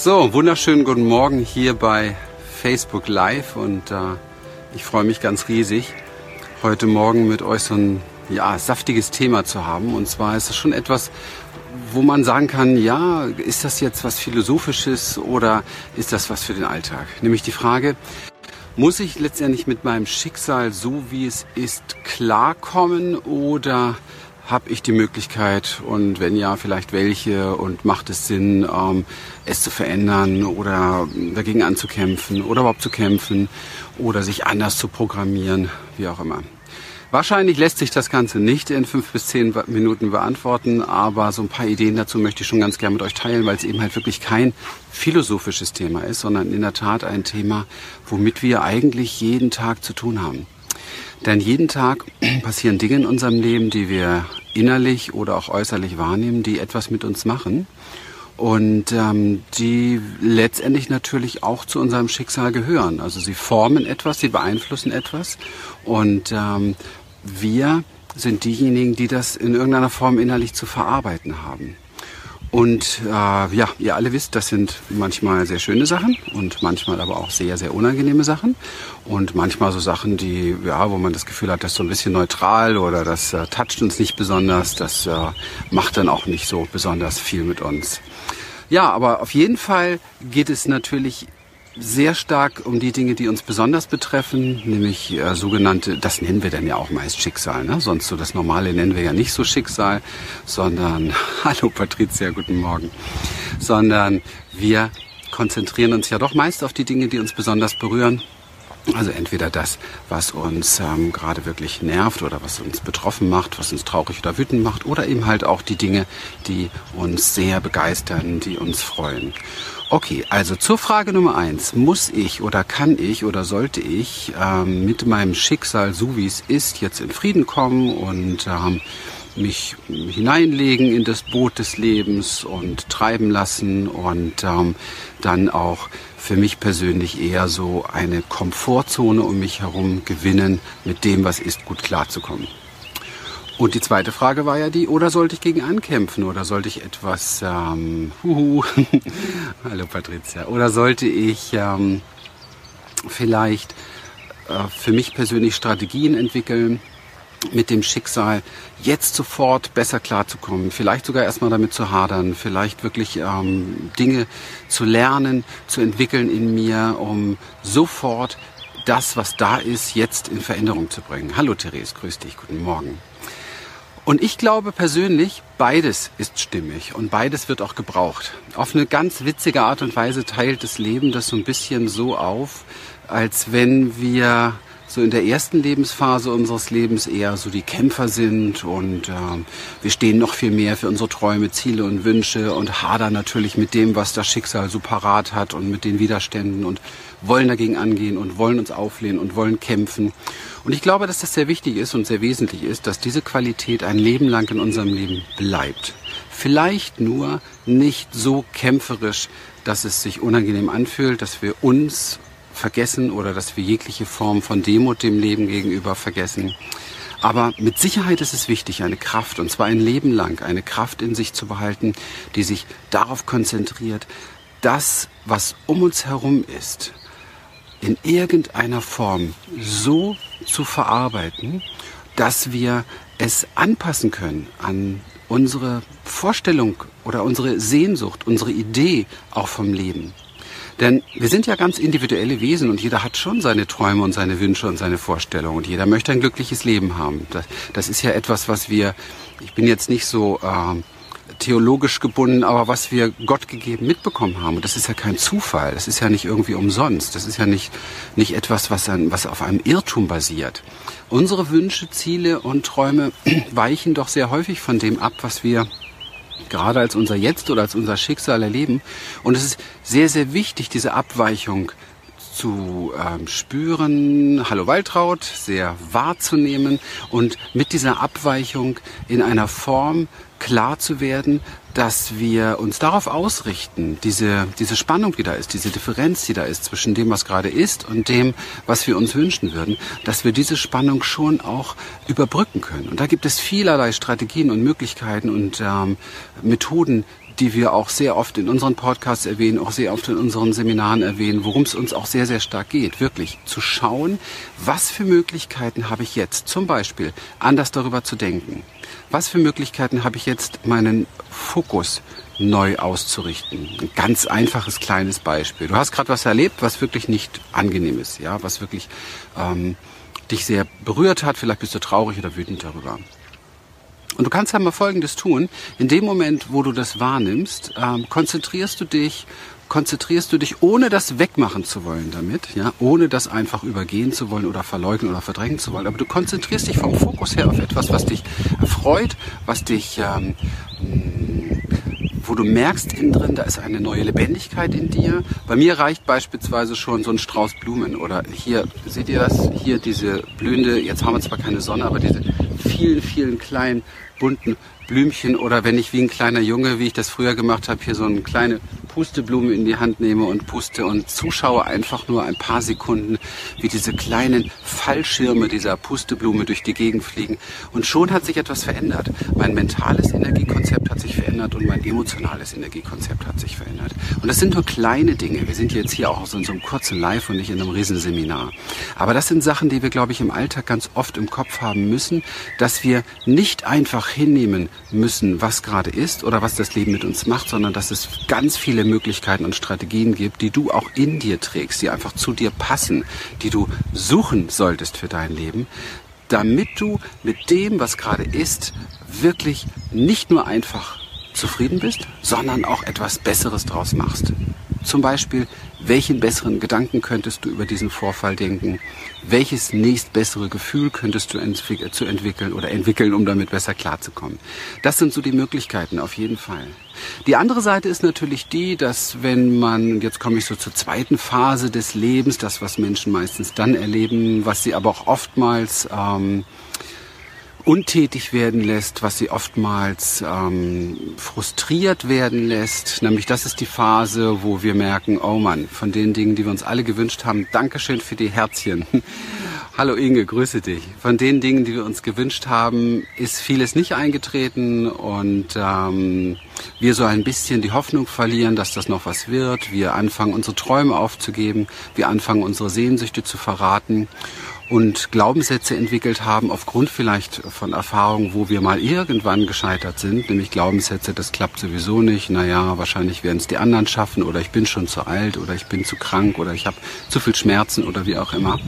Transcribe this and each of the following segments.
So, wunderschönen guten Morgen hier bei Facebook Live und äh, ich freue mich ganz riesig, heute Morgen mit euch so ein ja, saftiges Thema zu haben. Und zwar ist es schon etwas, wo man sagen kann, ja, ist das jetzt was Philosophisches oder ist das was für den Alltag? Nämlich die Frage, muss ich letztendlich mit meinem Schicksal so wie es ist klarkommen oder habe ich die Möglichkeit und wenn ja, vielleicht welche und macht es Sinn, ähm, es zu verändern oder dagegen anzukämpfen oder überhaupt zu kämpfen oder sich anders zu programmieren, wie auch immer. Wahrscheinlich lässt sich das Ganze nicht in fünf bis zehn Minuten beantworten, aber so ein paar Ideen dazu möchte ich schon ganz gerne mit euch teilen, weil es eben halt wirklich kein philosophisches Thema ist, sondern in der Tat ein Thema, womit wir eigentlich jeden Tag zu tun haben. Denn jeden Tag passieren Dinge in unserem Leben, die wir innerlich oder auch äußerlich wahrnehmen, die etwas mit uns machen und ähm, die letztendlich natürlich auch zu unserem Schicksal gehören. Also sie formen etwas, sie beeinflussen etwas und ähm, wir sind diejenigen, die das in irgendeiner Form innerlich zu verarbeiten haben. Und äh, ja, ihr alle wisst, das sind manchmal sehr schöne Sachen und manchmal aber auch sehr, sehr unangenehme Sachen. Und manchmal so Sachen, die, ja, wo man das Gefühl hat, das ist so ein bisschen neutral oder das äh, toucht uns nicht besonders, das äh, macht dann auch nicht so besonders viel mit uns. Ja, aber auf jeden Fall geht es natürlich sehr stark um die Dinge, die uns besonders betreffen, nämlich äh, sogenannte, das nennen wir dann ja auch meist Schicksal, ne? sonst so das Normale nennen wir ja nicht so Schicksal, sondern, hallo Patricia, guten Morgen, sondern wir konzentrieren uns ja doch meist auf die Dinge, die uns besonders berühren. Also entweder das, was uns ähm, gerade wirklich nervt oder was uns betroffen macht, was uns traurig oder wütend macht, oder eben halt auch die Dinge, die uns sehr begeistern, die uns freuen. Okay, also zur Frage Nummer eins. Muss ich oder kann ich oder sollte ich ähm, mit meinem Schicksal, so wie es ist, jetzt in Frieden kommen und ähm, mich hineinlegen in das Boot des Lebens und treiben lassen und ähm, dann auch für mich persönlich eher so eine Komfortzone um mich herum gewinnen, mit dem, was ist, gut klarzukommen. Und die zweite Frage war ja die, oder sollte ich gegen ankämpfen oder sollte ich etwas, ähm, huhu, hallo Patricia, oder sollte ich ähm, vielleicht äh, für mich persönlich Strategien entwickeln, mit dem Schicksal jetzt sofort besser klarzukommen, vielleicht sogar erstmal damit zu hadern, vielleicht wirklich ähm, Dinge zu lernen, zu entwickeln in mir, um sofort das, was da ist, jetzt in Veränderung zu bringen. Hallo Therese, grüß dich, guten Morgen. Und ich glaube persönlich, beides ist stimmig und beides wird auch gebraucht. Auf eine ganz witzige Art und Weise teilt das Leben das so ein bisschen so auf, als wenn wir so in der ersten Lebensphase unseres Lebens eher so die Kämpfer sind und äh, wir stehen noch viel mehr für unsere Träume, Ziele und Wünsche und hadern natürlich mit dem, was das Schicksal so parat hat und mit den Widerständen und wollen dagegen angehen und wollen uns auflehnen und wollen kämpfen. Und ich glaube, dass das sehr wichtig ist und sehr wesentlich ist, dass diese Qualität ein Leben lang in unserem Leben bleibt. Vielleicht nur nicht so kämpferisch, dass es sich unangenehm anfühlt, dass wir uns vergessen oder dass wir jegliche Form von Demut dem Leben gegenüber vergessen. Aber mit Sicherheit ist es wichtig, eine Kraft, und zwar ein Leben lang, eine Kraft in sich zu behalten, die sich darauf konzentriert, das, was um uns herum ist, in irgendeiner Form so zu verarbeiten, dass wir es anpassen können an unsere Vorstellung oder unsere Sehnsucht, unsere Idee auch vom Leben. Denn wir sind ja ganz individuelle Wesen und jeder hat schon seine Träume und seine Wünsche und seine Vorstellungen und jeder möchte ein glückliches Leben haben. Das, das ist ja etwas, was wir, ich bin jetzt nicht so äh, theologisch gebunden, aber was wir Gott gegeben mitbekommen haben. Und das ist ja kein Zufall, das ist ja nicht irgendwie umsonst, das ist ja nicht, nicht etwas, was, an, was auf einem Irrtum basiert. Unsere Wünsche, Ziele und Träume weichen doch sehr häufig von dem ab, was wir gerade als unser Jetzt oder als unser Schicksal erleben. Und es ist sehr, sehr wichtig, diese Abweichung zu ähm, spüren, hallo Waltraud, sehr wahrzunehmen und mit dieser Abweichung in einer Form klar zu werden, dass wir uns darauf ausrichten, diese, diese Spannung, die da ist, diese Differenz, die da ist zwischen dem, was gerade ist und dem, was wir uns wünschen würden, dass wir diese Spannung schon auch überbrücken können. Und da gibt es vielerlei Strategien und Möglichkeiten und ähm, Methoden, die wir auch sehr oft in unseren Podcasts erwähnen, auch sehr oft in unseren Seminaren erwähnen, worum es uns auch sehr, sehr stark geht. Wirklich zu schauen, was für Möglichkeiten habe ich jetzt, zum Beispiel anders darüber zu denken. Was für Möglichkeiten habe ich jetzt, meinen Fokus neu auszurichten. Ein ganz einfaches kleines Beispiel. Du hast gerade was erlebt, was wirklich nicht angenehm ist, ja, was wirklich ähm, dich sehr berührt hat. Vielleicht bist du traurig oder wütend darüber. Und du kannst ja mal Folgendes tun. In dem Moment, wo du das wahrnimmst, ähm, konzentrierst du dich, konzentrierst du dich, ohne das wegmachen zu wollen damit, ja, ohne das einfach übergehen zu wollen oder verleugnen oder verdrängen zu wollen. Aber du konzentrierst dich vom Fokus her auf etwas, was dich erfreut, was dich ähm, wo du merkst innen drin, da ist eine neue Lebendigkeit in dir. Bei mir reicht beispielsweise schon so ein Strauß Blumen oder hier, seht ihr das? Hier diese blühende, jetzt haben wir zwar keine Sonne, aber diese vielen, vielen kleinen bunten Blümchen oder wenn ich wie ein kleiner Junge, wie ich das früher gemacht habe, hier so eine kleine Pusteblume in die Hand nehme und puste und zuschaue einfach nur ein paar Sekunden, wie diese kleinen Fallschirme dieser Pusteblume durch die Gegend fliegen. Und schon hat sich etwas verändert. Mein mentales Energiekonzept hat sich verändert und mein emotionales Energiekonzept hat sich verändert. Und das sind nur kleine Dinge. Wir sind jetzt hier auch in so einem kurzen Live und nicht in einem Riesenseminar. Aber das sind Sachen, die wir, glaube ich, im Alltag ganz oft im Kopf haben müssen, dass wir nicht einfach hinnehmen müssen, was gerade ist oder was das Leben mit uns macht, sondern dass es ganz viele Möglichkeiten und Strategien gibt, die du auch in dir trägst, die einfach zu dir passen, die du suchen solltest für dein Leben, damit du mit dem, was gerade ist, wirklich nicht nur einfach zufrieden bist, sondern auch etwas Besseres draus machst. Zum Beispiel, welchen besseren Gedanken könntest du über diesen Vorfall denken? Welches nächstbessere Gefühl könntest du entwick zu entwickeln oder entwickeln, um damit besser klarzukommen? Das sind so die Möglichkeiten, auf jeden Fall. Die andere Seite ist natürlich die, dass wenn man, jetzt komme ich so zur zweiten Phase des Lebens, das, was Menschen meistens dann erleben, was sie aber auch oftmals ähm, untätig werden lässt, was sie oftmals ähm, frustriert werden lässt. Nämlich das ist die Phase, wo wir merken, oh Mann, von den Dingen, die wir uns alle gewünscht haben, Dankeschön für die Herzchen. Hallo Inge, grüße dich. Von den Dingen, die wir uns gewünscht haben, ist vieles nicht eingetreten und ähm, wir so ein bisschen die Hoffnung verlieren, dass das noch was wird. Wir anfangen, unsere Träume aufzugeben. Wir anfangen, unsere Sehnsüchte zu verraten und Glaubenssätze entwickelt haben aufgrund vielleicht von Erfahrungen, wo wir mal irgendwann gescheitert sind, nämlich Glaubenssätze, das klappt sowieso nicht, naja, wahrscheinlich werden es die anderen schaffen oder ich bin schon zu alt oder ich bin zu krank oder ich habe zu viel Schmerzen oder wie auch immer.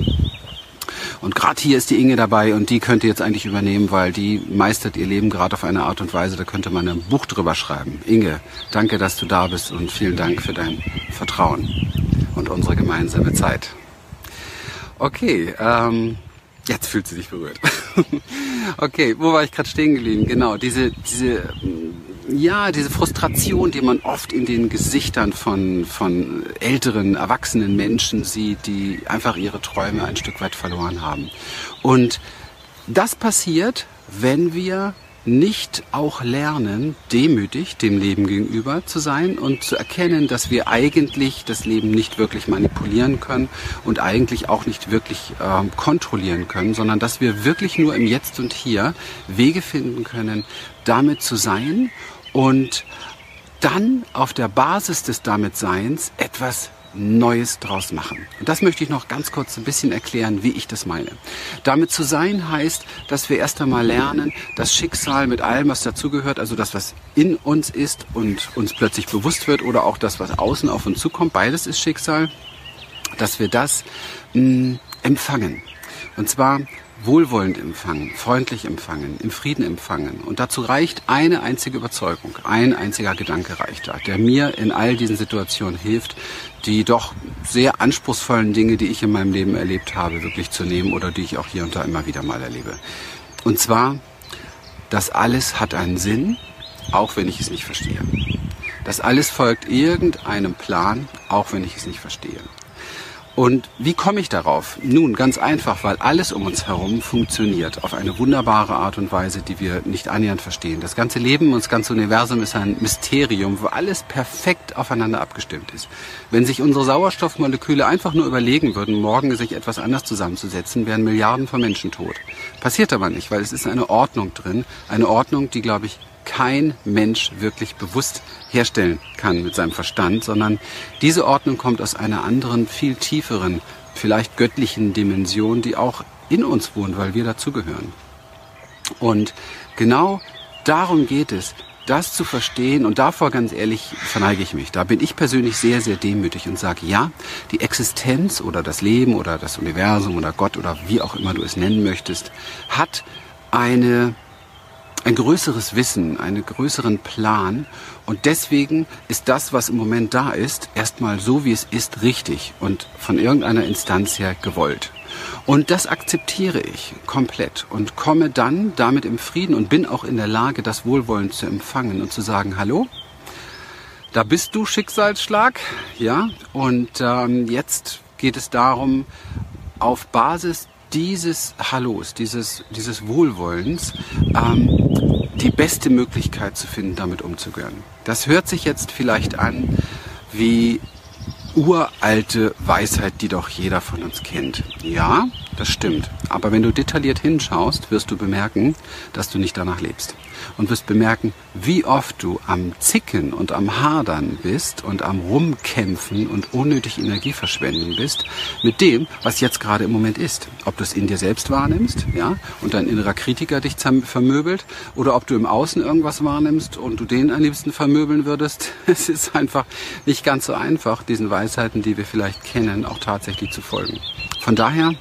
Und gerade hier ist die Inge dabei und die könnte jetzt eigentlich übernehmen, weil die meistert ihr Leben gerade auf eine Art und Weise, da könnte man ein Buch drüber schreiben. Inge, danke, dass du da bist und vielen Dank für dein Vertrauen und unsere gemeinsame Zeit. Okay, ähm, jetzt fühlt sie sich berührt. okay, wo war ich gerade stehen geblieben? Genau, diese, diese, ja, diese Frustration, die man oft in den Gesichtern von, von älteren, erwachsenen Menschen sieht, die einfach ihre Träume ein Stück weit verloren haben. Und das passiert, wenn wir nicht auch lernen, demütig dem Leben gegenüber zu sein und zu erkennen, dass wir eigentlich das Leben nicht wirklich manipulieren können und eigentlich auch nicht wirklich äh, kontrollieren können, sondern dass wir wirklich nur im Jetzt und Hier Wege finden können, damit zu sein und dann auf der Basis des Damitseins etwas Neues draus machen. Und das möchte ich noch ganz kurz ein bisschen erklären, wie ich das meine. Damit zu sein heißt, dass wir erst einmal lernen, das Schicksal mit allem, was dazugehört, also das, was in uns ist und uns plötzlich bewusst wird oder auch das, was außen auf uns zukommt, beides ist Schicksal, dass wir das mh, mm, empfangen. Und zwar wohlwollend empfangen, freundlich empfangen, im Frieden empfangen. Und dazu reicht eine einzige Überzeugung, ein einziger Gedanke reicht da, der mir in all diesen Situationen hilft, die doch sehr anspruchsvollen Dinge, die ich in meinem Leben erlebt habe, wirklich zu nehmen oder die ich auch hier und da immer wieder mal erlebe. Und zwar, das alles hat einen Sinn, auch wenn ich es nicht verstehe. Das alles folgt irgendeinem Plan, auch wenn ich es nicht verstehe. Und wie komme ich darauf? Nun, ganz einfach, weil alles um uns herum funktioniert auf eine wunderbare Art und Weise, die wir nicht annähernd verstehen. Das ganze Leben und das ganze Universum ist ein Mysterium, wo alles perfekt aufeinander abgestimmt ist. Wenn sich unsere Sauerstoffmoleküle einfach nur überlegen würden, morgen sich etwas anders zusammenzusetzen, wären Milliarden von Menschen tot. Passiert aber nicht, weil es ist eine Ordnung drin, eine Ordnung, die, glaube ich, kein Mensch wirklich bewusst herstellen kann mit seinem Verstand, sondern diese Ordnung kommt aus einer anderen, viel tieferen, vielleicht göttlichen Dimension, die auch in uns wohnt, weil wir dazugehören. Und genau darum geht es, das zu verstehen und davor ganz ehrlich verneige ich mich. Da bin ich persönlich sehr, sehr demütig und sage, ja, die Existenz oder das Leben oder das Universum oder Gott oder wie auch immer du es nennen möchtest, hat eine ein größeres Wissen, einen größeren Plan. Und deswegen ist das, was im Moment da ist, erstmal so, wie es ist, richtig und von irgendeiner Instanz her gewollt. Und das akzeptiere ich komplett und komme dann damit im Frieden und bin auch in der Lage, das Wohlwollen zu empfangen und zu sagen, hallo, da bist du Schicksalsschlag, ja, und ähm, jetzt geht es darum, auf Basis dieses Hallos, dieses, dieses Wohlwollens, ähm, die beste Möglichkeit zu finden, damit umzugehen. Das hört sich jetzt vielleicht an wie uralte Weisheit, die doch jeder von uns kennt. Ja, das stimmt. Aber wenn du detailliert hinschaust, wirst du bemerken, dass du nicht danach lebst und wirst bemerken, wie oft du am Zicken und am Hadern bist und am Rumkämpfen und unnötig Energie verschwenden bist mit dem, was jetzt gerade im Moment ist. Ob du es in dir selbst wahrnimmst, ja, und dein innerer Kritiker dich vermöbelt, oder ob du im Außen irgendwas wahrnimmst und du den am liebsten vermöbeln würdest. Es ist einfach nicht ganz so einfach, diesen Weisheiten, die wir vielleicht kennen, auch tatsächlich zu folgen. Von daher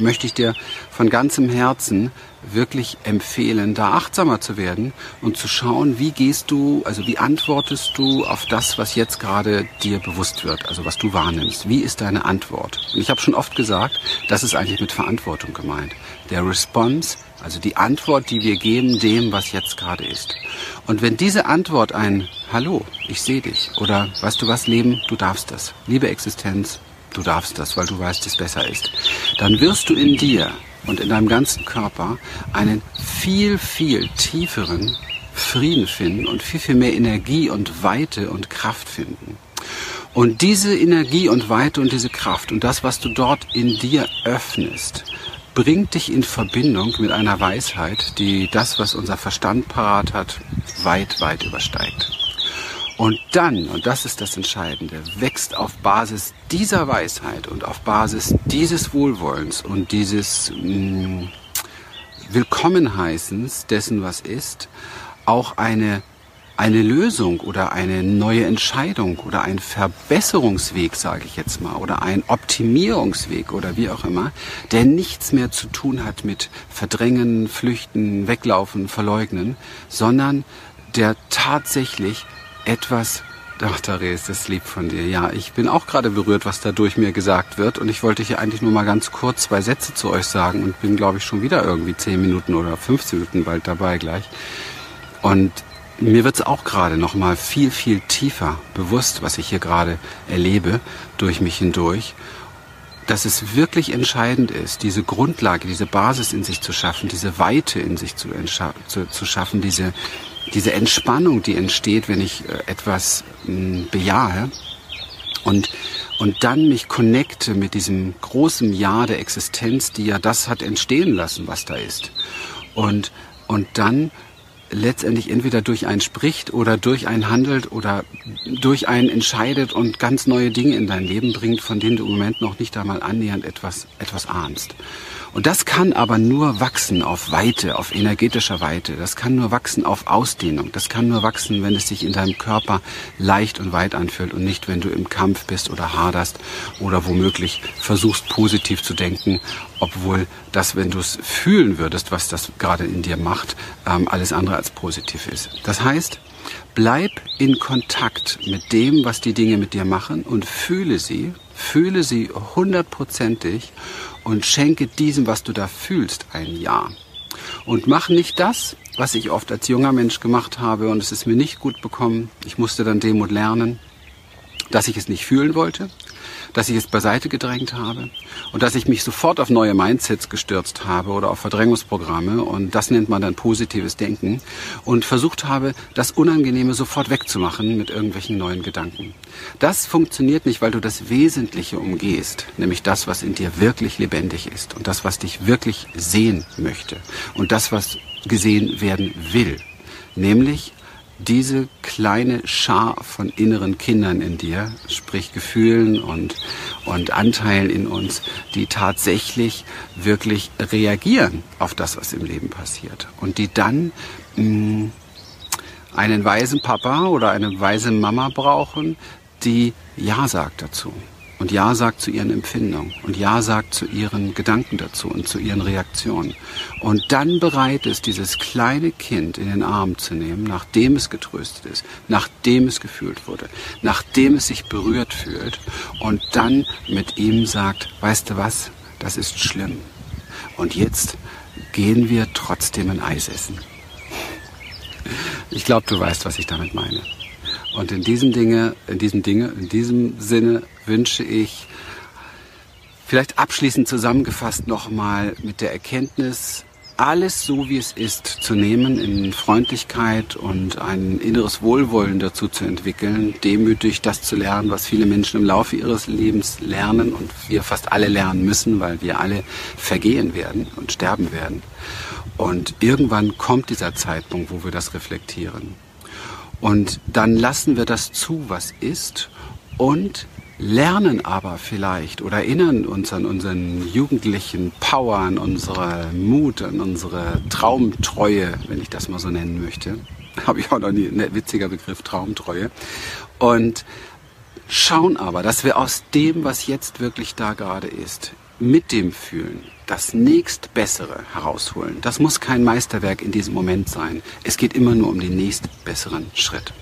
möchte ich dir von ganzem Herzen wirklich empfehlen, da achtsamer zu werden und zu schauen, wie gehst du, also wie antwortest du auf das, was jetzt gerade dir bewusst wird, also was du wahrnimmst. Wie ist deine Antwort? Und ich habe schon oft gesagt, das ist eigentlich mit Verantwortung gemeint. Der Response, also die Antwort, die wir geben dem, was jetzt gerade ist. Und wenn diese Antwort ein Hallo, ich sehe dich oder weißt du was, Leben, du darfst das. Liebe Existenz, du darfst das, weil du weißt, es besser ist. Dann wirst du in dir und in deinem ganzen Körper einen viel, viel tieferen Frieden finden und viel, viel mehr Energie und Weite und Kraft finden. Und diese Energie und Weite und diese Kraft und das, was du dort in dir öffnest, bringt dich in Verbindung mit einer Weisheit, die das, was unser Verstand parat hat, weit, weit übersteigt. Und dann, und das ist das Entscheidende, wächst auf Basis dieser Weisheit und auf Basis dieses Wohlwollens und dieses mh, mm, Willkommenheißens dessen, was ist, auch eine, eine Lösung oder eine neue Entscheidung oder ein Verbesserungsweg, sage ich jetzt mal, oder ein Optimierungsweg oder wie auch immer, der nichts mehr zu tun hat mit Verdrängen, Flüchten, Weglaufen, Verleugnen, sondern der tatsächlich etwas Ach, Therese, das ist lieb von dir. Ja, ich bin auch gerade berührt, was da durch mir gesagt wird. Und ich wollte hier eigentlich nur mal ganz kurz zwei Sätze zu euch sagen und bin, glaube ich, schon wieder irgendwie zehn Minuten oder 15 Minuten bald dabei gleich. Und mir wird es auch gerade noch mal viel, viel tiefer bewusst, was ich hier gerade erlebe, durch mich hindurch. Dass es wirklich entscheidend ist, diese Grundlage, diese Basis in sich zu schaffen, diese Weite in sich zu, zu, zu schaffen, diese, diese Entspannung, die entsteht, wenn ich äh, etwas hm, bejahe und, und dann mich connecte mit diesem großen Ja der Existenz, die ja das hat entstehen lassen, was da ist. Und, und dann letztendlich entweder durch einen spricht oder durch einen handelt oder durch einen entscheidet und ganz neue Dinge in dein Leben bringt, von denen du im Moment noch nicht einmal annähernd etwas, etwas ahnst. Und das kann aber nur wachsen auf Weite, auf energetischer Weite. Das kann nur wachsen auf Ausdehnung. Das kann nur wachsen, wenn es sich in deinem Körper leicht und weit anfühlt und nicht, wenn du im Kampf bist oder haderst oder womöglich versuchst positiv zu denken, obwohl das, wenn du es fühlen würdest, was das gerade in dir macht, ähm, alles andere als positiv ist. Das heißt, bleib in Kontakt mit dem, was die Dinge mit dir machen und fühle sie, fühle sie hundertprozentig und schenke diesem, was du da fühlst, ein Ja. Und mach nicht das, was ich oft als junger Mensch gemacht habe und es ist mir nicht gut bekommen. Ich musste dann Demut lernen, dass ich es nicht fühlen wollte, dass ich es beiseite gedrängt habe und dass ich mich sofort auf neue Mindsets gestürzt habe oder auf Verdrängungsprogramme und das nennt man dann positives Denken und versucht habe, das Unangenehme sofort wegzumachen mit irgendwelchen neuen Gedanken. Das funktioniert nicht, weil du das Wesentliche umgehst, nämlich das, was in dir wirklich lebendig ist und das, was dich wirklich sehen möchte und das, was gesehen werden will. nämlich diese kleine Schar von inneren Kindern in dir, sprich Gefühlen und, und Anteilen in uns, die tatsächlich wirklich reagieren auf das, was im Leben passiert. Und die dann mh, mm, einen weisen Papa oder eine weise Mama brauchen, die Ja sagt dazu und Ja sagt zu ihren Empfindungen und Ja sagt zu ihren Gedanken dazu und zu ihren Reaktionen. Und dann bereit ist, dieses kleine Kind in den Arm zu nehmen, nachdem es getröstet ist, nachdem es gefühlt wurde, nachdem es sich berührt fühlt und dann mit ihm sagt, weißt du was, das ist schlimm. Und jetzt gehen wir trotzdem ein Eis essen. Ich glaube, du weißt, was ich damit meine. Und in diesem Dinge, in diesem Dinge, in diesem Sinne wünsche ich vielleicht abschließend zusammengefasst nochmal mit der Erkenntnis, alles so wie es ist zu nehmen in Freundlichkeit und ein inneres Wohlwollen dazu zu entwickeln, demütig das zu lernen, was viele Menschen im Laufe ihres Lebens lernen und wir fast alle lernen müssen, weil wir alle vergehen werden und sterben werden. Und irgendwann kommt dieser Zeitpunkt, wo wir das reflektieren. Und dann lassen wir das zu, was ist und lernen aber vielleicht oder erinnern uns an unseren jugendlichen Power, an unsere Mut, an unsere Traumtreue, wenn ich das mal so nennen möchte. Habe ich auch noch nie, ein witziger Begriff, Traumtreue. Und schauen aber, dass wir aus dem, was jetzt wirklich da gerade ist, mit dem Fühlen, das nächstbessere herausholen. Das muss kein Meisterwerk in diesem Moment sein. Es geht immer nur um den nächstbesseren Schritt.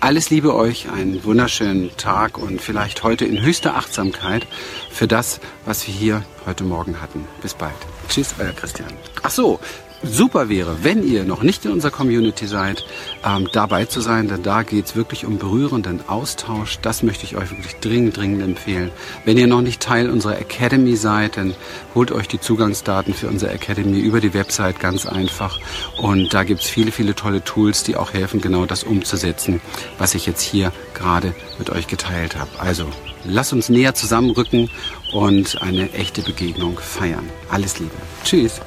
Alles Liebe euch, einen wunderschönen Tag und vielleicht heute in höchster Achtsamkeit für das, was wir hier heute Morgen hatten. Bis bald. Tschüss, euer Christian. Ach so, super wäre, wenn ihr noch nicht in unserer Community seid, ähm, dabei zu sein, denn da geht es wirklich um berührenden Austausch. Das möchte ich euch wirklich dringend, dringend empfehlen. Wenn ihr noch nicht Teil unserer Academy seid, dann holt euch die Zugangsdaten für unsere Academy über die Website ganz einfach. Und da gibt es viele, viele tolle Tools, die auch helfen, genau das umzusetzen, was ich jetzt hier gerade mit euch geteilt habe. Also lasst uns näher zusammenrücken und eine echte Begegnung feiern. Alles Liebe. Tschüss.